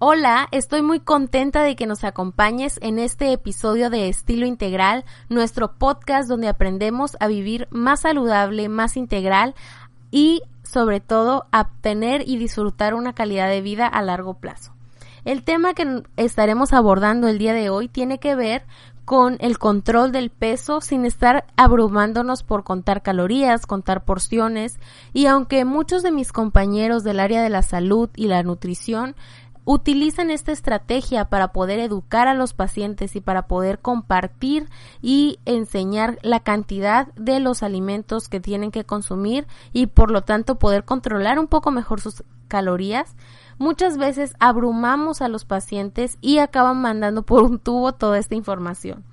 Hola, estoy muy contenta de que nos acompañes en este episodio de Estilo Integral, nuestro podcast donde aprendemos a vivir más saludable, más integral y sobre todo a tener y disfrutar una calidad de vida a largo plazo. El tema que estaremos abordando el día de hoy tiene que ver con el control del peso sin estar abrumándonos por contar calorías, contar porciones y aunque muchos de mis compañeros del área de la salud y la nutrición utilizan esta estrategia para poder educar a los pacientes y para poder compartir y enseñar la cantidad de los alimentos que tienen que consumir y por lo tanto poder controlar un poco mejor sus calorías, muchas veces abrumamos a los pacientes y acaban mandando por un tubo toda esta información.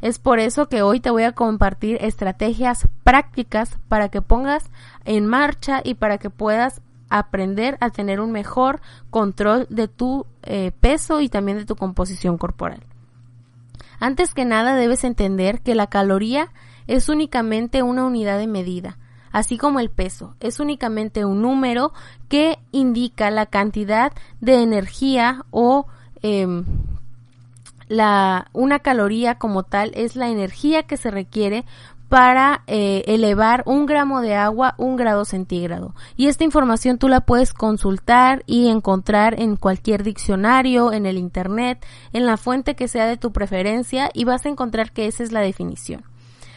Es por eso que hoy te voy a compartir estrategias prácticas para que pongas en marcha y para que puedas aprender a tener un mejor control de tu eh, peso y también de tu composición corporal. Antes que nada debes entender que la caloría es únicamente una unidad de medida, así como el peso, es únicamente un número que indica la cantidad de energía o em, la, una caloría como tal es la energía que se requiere para eh, elevar un gramo de agua un grado centígrado. Y esta información tú la puedes consultar y encontrar en cualquier diccionario, en el internet, en la fuente que sea de tu preferencia y vas a encontrar que esa es la definición.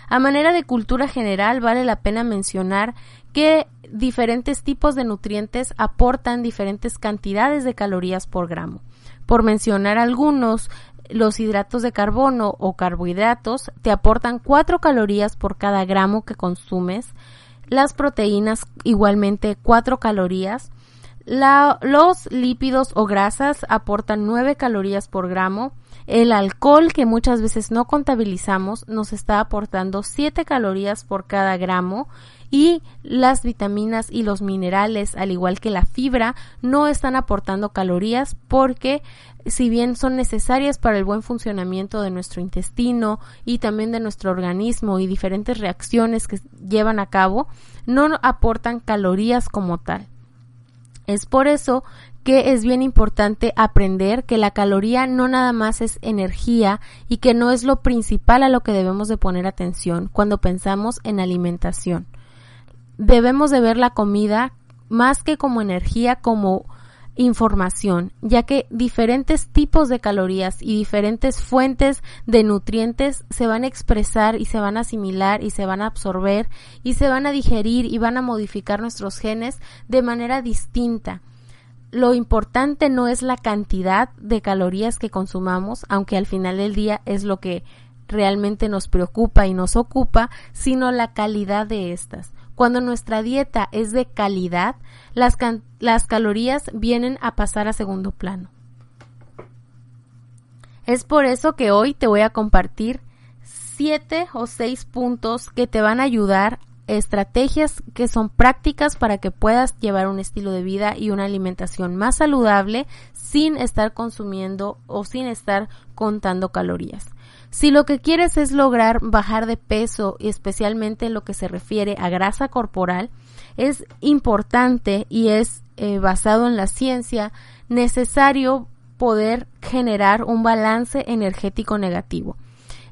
A manera de cultura general vale la pena mencionar que diferentes tipos de nutrientes aportan diferentes cantidades de calorías por gramo. Por mencionar algunos, los hidratos de carbono o carbohidratos te aportan 4 calorías por cada gramo que consumes. Las proteínas igualmente 4 calorías. los lípidos o grasas aportan 9 calorías por gramo. El alcohol, que muchas veces no contabilizamos, nos está aportando 7 calorías por cada gramo y las vitaminas y los minerales, al igual que la fibra, no están aportando calorías porque si bien son necesarias para el buen funcionamiento de nuestro intestino y también de nuestro organismo y diferentes reacciones que llevan a cabo, no aportan calorías como tal. Es por eso que es bien importante aprender que la caloría no nada más es energía y que no es lo principal a lo que debemos de poner atención cuando pensamos en alimentación. Debemos de ver la comida más que como energía, como información, ya que diferentes tipos de calorías y diferentes fuentes de nutrientes se van a expresar y se van a asimilar y se van a absorber y se van a digerir y van a modificar nuestros genes de manera distinta. Lo importante no es la cantidad de calorías que consumamos, aunque al final del día es lo que realmente nos preocupa y nos ocupa, sino la calidad de estas. Cuando nuestra dieta es de calidad, las, calorías vienen a pasar a segundo plano. Es por eso que hoy te voy a compartir siete o seis puntos que te van a ayudar, estrategias que son prácticas para que puedas llevar un estilo de vida y una alimentación más saludable sin estar consumiendo o sin estar contando calorías. Si lo que quieres es lograr bajar de peso, especialmente en lo que se refiere a grasa corporal, es importante y es eh, basado en la ciencia necesario poder generar un balance energético negativo.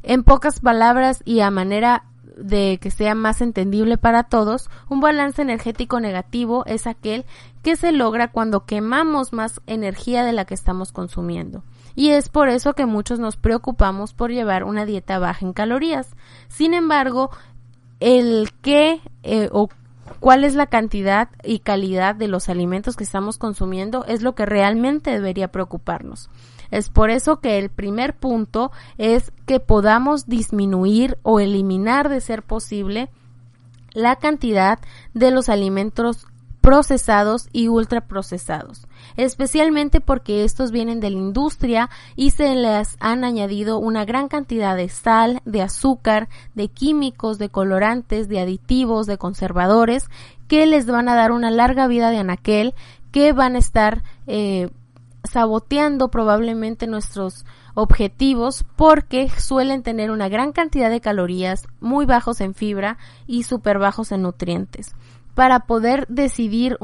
En pocas palabras y a manera de que sea más entendible para todos, un balance energético negativo es aquel que se logra cuando quemamos más energía de la que estamos consumiendo y es por eso que muchos nos preocupamos por llevar una dieta baja en calorías. Sin embargo, el qué eh, o cuál es la cantidad y calidad de los alimentos que estamos consumiendo es lo que realmente debería preocuparnos. Es por eso que el primer punto es que podamos disminuir o eliminar de ser posible la cantidad de los alimentos procesados y ultraprocesados, especialmente porque estos vienen de la industria y se les han añadido una gran cantidad de sal, de azúcar, de químicos, de colorantes, de aditivos, de conservadores que les van a dar una larga vida de anaquel que van a estar eh, saboteando probablemente nuestros objetivos porque suelen tener una gran cantidad de calorías, muy bajos en fibra y súper bajos en nutrientes. Para poder decidir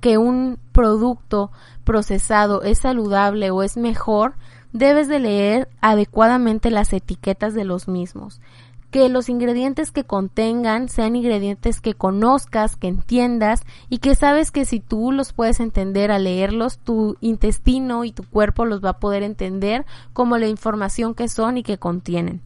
que un producto procesado es saludable o es mejor, debes de leer adecuadamente las etiquetas de los mismos que los ingredientes que contengan sean ingredientes que conozcas, que entiendas y que sabes que si tú los puedes entender al leerlos, tu intestino y tu cuerpo los va a poder entender como la información que son y que contienen.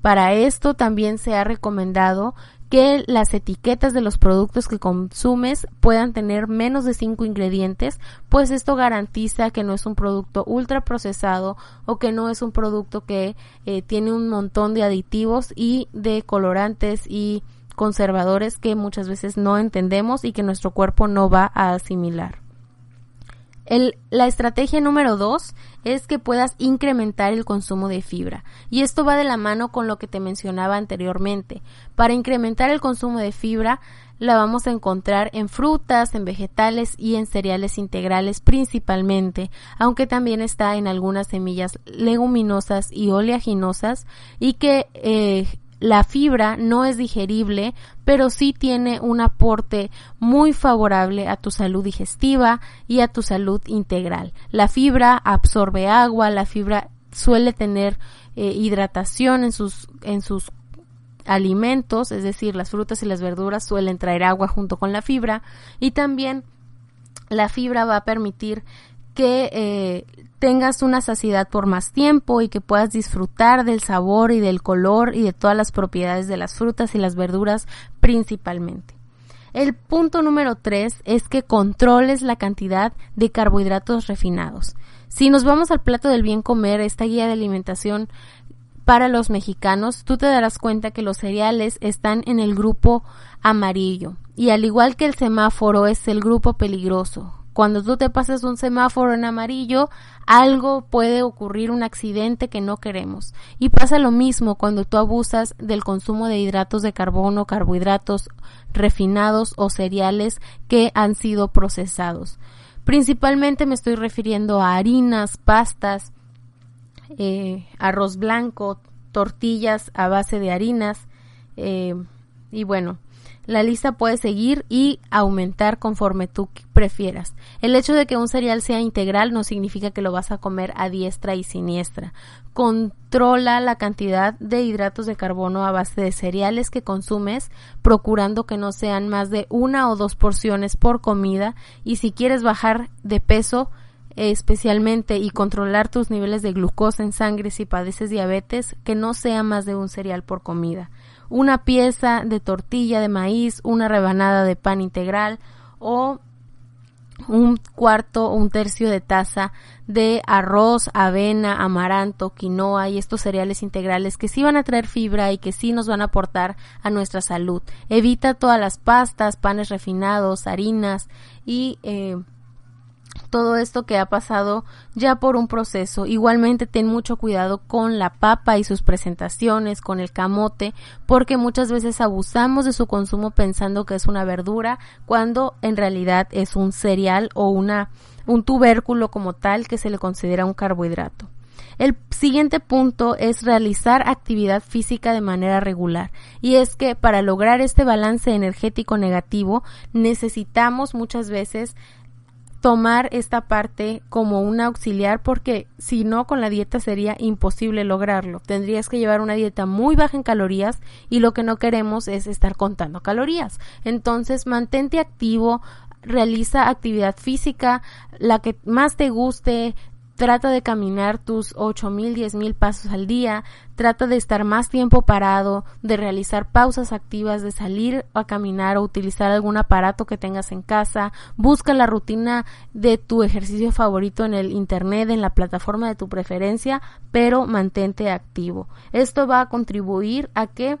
Para esto también se ha recomendado que las etiquetas de los productos que consumes puedan tener menos de 5 ingredientes, pues esto garantiza que no es un producto ultra procesado o que no es un producto que eh, tiene un montón de aditivos y de colorantes y conservadores que muchas veces no entendemos y que nuestro cuerpo no va a asimilar. La estrategia número dos es que puedas incrementar el consumo de fibra. Y esto va de la mano con lo que te mencionaba anteriormente. Para incrementar el consumo de fibra, la vamos a encontrar en frutas, en vegetales y en cereales integrales principalmente, aunque también está en algunas semillas leguminosas y oleaginosas y que eh, la fibra no es digerible, pero sí tiene un aporte muy favorable a tu salud digestiva y a tu salud integral. La fibra absorbe agua, la fibra suele tener eh, hidratación en sus, en sus alimentos, es decir, las frutas y las verduras suelen traer agua junto con la fibra y también la fibra va a permitir que eh, tengas una saciedad por más tiempo y que puedas disfrutar del sabor y del color y de todas las propiedades de las frutas y las verduras principalmente. El punto número tres es que controles la cantidad de carbohidratos refinados. Si nos vamos al plato del bien comer, esta guía de alimentación para los mexicanos, tú te darás cuenta que los cereales están en el grupo amarillo y al igual que el semáforo es el grupo peligroso, cuando tú te pasas un semáforo en amarillo, algo puede ocurrir, un accidente que no queremos. Y pasa lo mismo cuando tú abusas del consumo de hidratos de carbono, carbohidratos refinados o cereales que han sido procesados. Principalmente me estoy refiriendo a harinas, pastas, eh, arroz blanco, tortillas a base de harinas eh, y bueno, la lista puede seguir y aumentar conforme tú prefieras. El hecho de que un cereal sea integral no significa que lo vas a comer a diestra y siniestra. Controla la cantidad de hidratos de carbono a base de cereales que consumes, procurando que no sean más de una o dos porciones por comida y si quieres bajar de peso, especialmente y controlar tus niveles de glucosa en sangre si padeces diabetes, que no sea más de un cereal por comida una pieza de tortilla de maíz, una rebanada de pan integral o un cuarto o un tercio de taza de arroz, avena, amaranto, quinoa y estos cereales integrales que sí van a traer fibra y que sí nos van a aportar a nuestra salud. Evita todas las pastas, panes refinados, harinas y eh, todo esto que ha pasado ya por un proceso. Igualmente ten mucho cuidado con la papa y sus presentaciones, con el camote, porque muchas veces abusamos de su consumo pensando que es una verdura, cuando en realidad es un cereal o una un tubérculo como tal que se le considera un carbohidrato. El siguiente punto es realizar actividad física de manera regular. Y es que para lograr este balance energético negativo necesitamos muchas veces tomar esta parte como un auxiliar porque si no con la dieta sería imposible lograrlo. Tendrías que llevar una dieta muy baja en calorías y lo que no queremos es estar contando calorías. Entonces mantente activo, realiza actividad física, la que más te guste, Trata de caminar tus ocho mil, diez mil pasos al día. Trata de estar más tiempo parado, de realizar pausas activas, de salir a caminar o utilizar algún aparato que tengas en casa. Busca la rutina de tu ejercicio favorito en el internet, en la plataforma de tu preferencia, pero mantente activo. Esto va a contribuir a que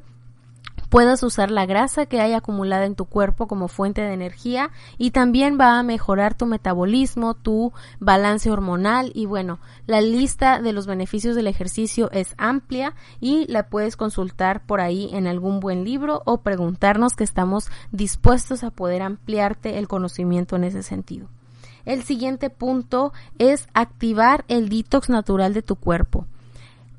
puedas usar la grasa que hay acumulada en tu cuerpo como fuente de energía y también va a mejorar tu metabolismo, tu balance hormonal y bueno, la lista de los beneficios del ejercicio es amplia y la puedes consultar por ahí en algún buen libro o preguntarnos que estamos dispuestos a poder ampliarte el conocimiento en ese sentido. El siguiente punto es activar el detox natural de tu cuerpo.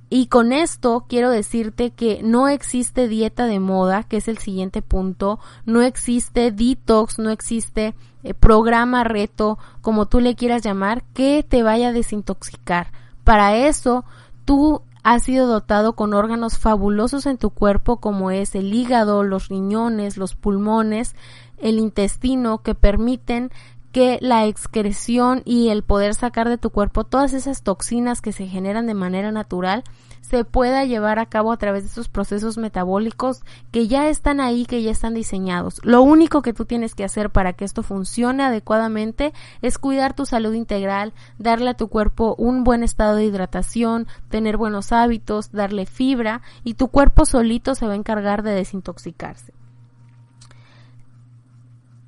Y con esto quiero decirte que no existe dieta de moda, que es el siguiente punto, no existe detox, no existe eh, programa reto, como tú le quieras llamar, que te vaya a desintoxicar. Para eso, tú has sido dotado con órganos fabulosos en tu cuerpo como es el hígado, los riñones, los pulmones, el intestino que permiten que la excreción y el poder sacar de tu cuerpo todas esas toxinas que se generan de manera natural se pueda llevar a cabo a través de esos procesos metabólicos que ya están ahí, que ya están diseñados. Lo único que tú tienes que hacer para que esto funcione adecuadamente es cuidar tu salud integral, darle a tu cuerpo un buen estado de hidratación, tener buenos hábitos, darle fibra y tu cuerpo solito se va a encargar de desintoxicarse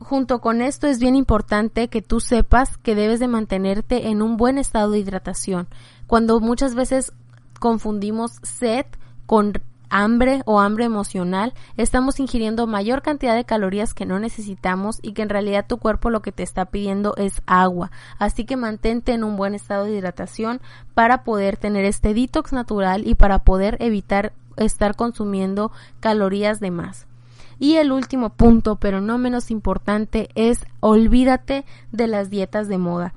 junto con esto es bien importante que tú sepas que debes de mantenerte en un buen estado de hidratación. Cuando muchas veces confundimos sed con hambre o hambre emocional, estamos ingiriendo mayor cantidad de calorías que no necesitamos y que en realidad tu cuerpo lo que te está pidiendo es agua. Así que mantente en un buen estado de hidratación para poder tener este detox natural y para poder evitar estar consumiendo calorías de más. Y el último punto, pero no menos importante, es olvídate de las dietas de moda.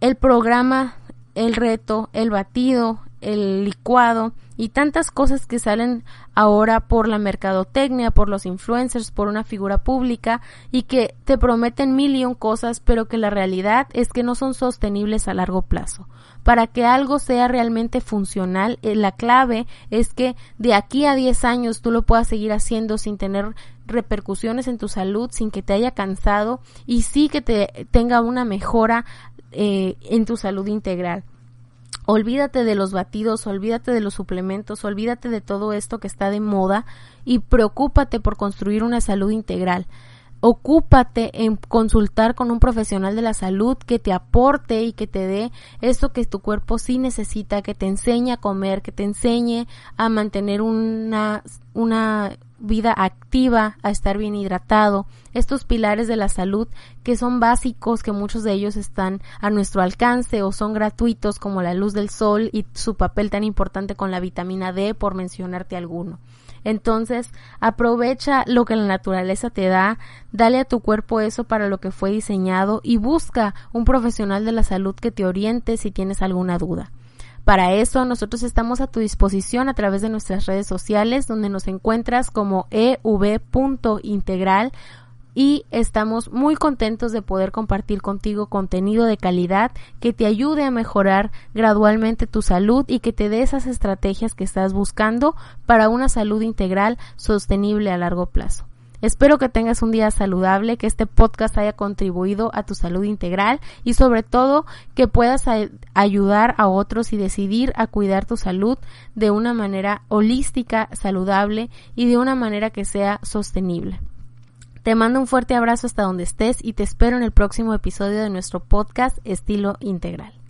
El programa, el reto, el batido, el licuado y tantas cosas que salen ahora por la mercadotecnia, por los influencers, por una figura pública y que te prometen mil y un cosas, pero que la realidad es que no son sostenibles a largo plazo. Para que algo sea realmente funcional, eh, la clave es que de aquí a 10 años tú lo puedas seguir haciendo sin tener repercusiones en tu salud, sin que te haya cansado y sí que te tenga una mejora eh, en tu salud integral. Olvídate de los batidos, olvídate de los suplementos, olvídate de todo esto que está de moda y preocúpate por construir una salud integral. Ocúpate en consultar con un profesional de la salud que te aporte y que te dé eso que tu cuerpo sí necesita, que te enseñe a comer, que te enseñe a mantener una, una vida activa, a estar bien hidratado, estos pilares de la salud que son básicos, que muchos de ellos están a nuestro alcance o son gratuitos como la luz del sol y su papel tan importante con la vitamina D, por mencionarte alguno. Entonces, aprovecha lo que la naturaleza te da, dale a tu cuerpo eso para lo que fue diseñado y busca un profesional de la salud que te oriente si tienes alguna duda. Para eso nosotros estamos a tu disposición a través de nuestras redes sociales donde nos encuentras como ev.integral y estamos muy contentos de poder compartir contigo contenido de calidad que te ayude a mejorar gradualmente tu salud y que te dé esas estrategias que estás buscando para una salud integral sostenible a largo plazo. Espero que tengas un día saludable, que este podcast haya contribuido a tu salud integral y sobre todo que puedas ayudar a otros y decidir a cuidar tu salud de una manera holística, saludable y de una manera que sea sostenible. Te mando un fuerte abrazo hasta donde estés y te espero en el próximo episodio de nuestro podcast Estilo Integral.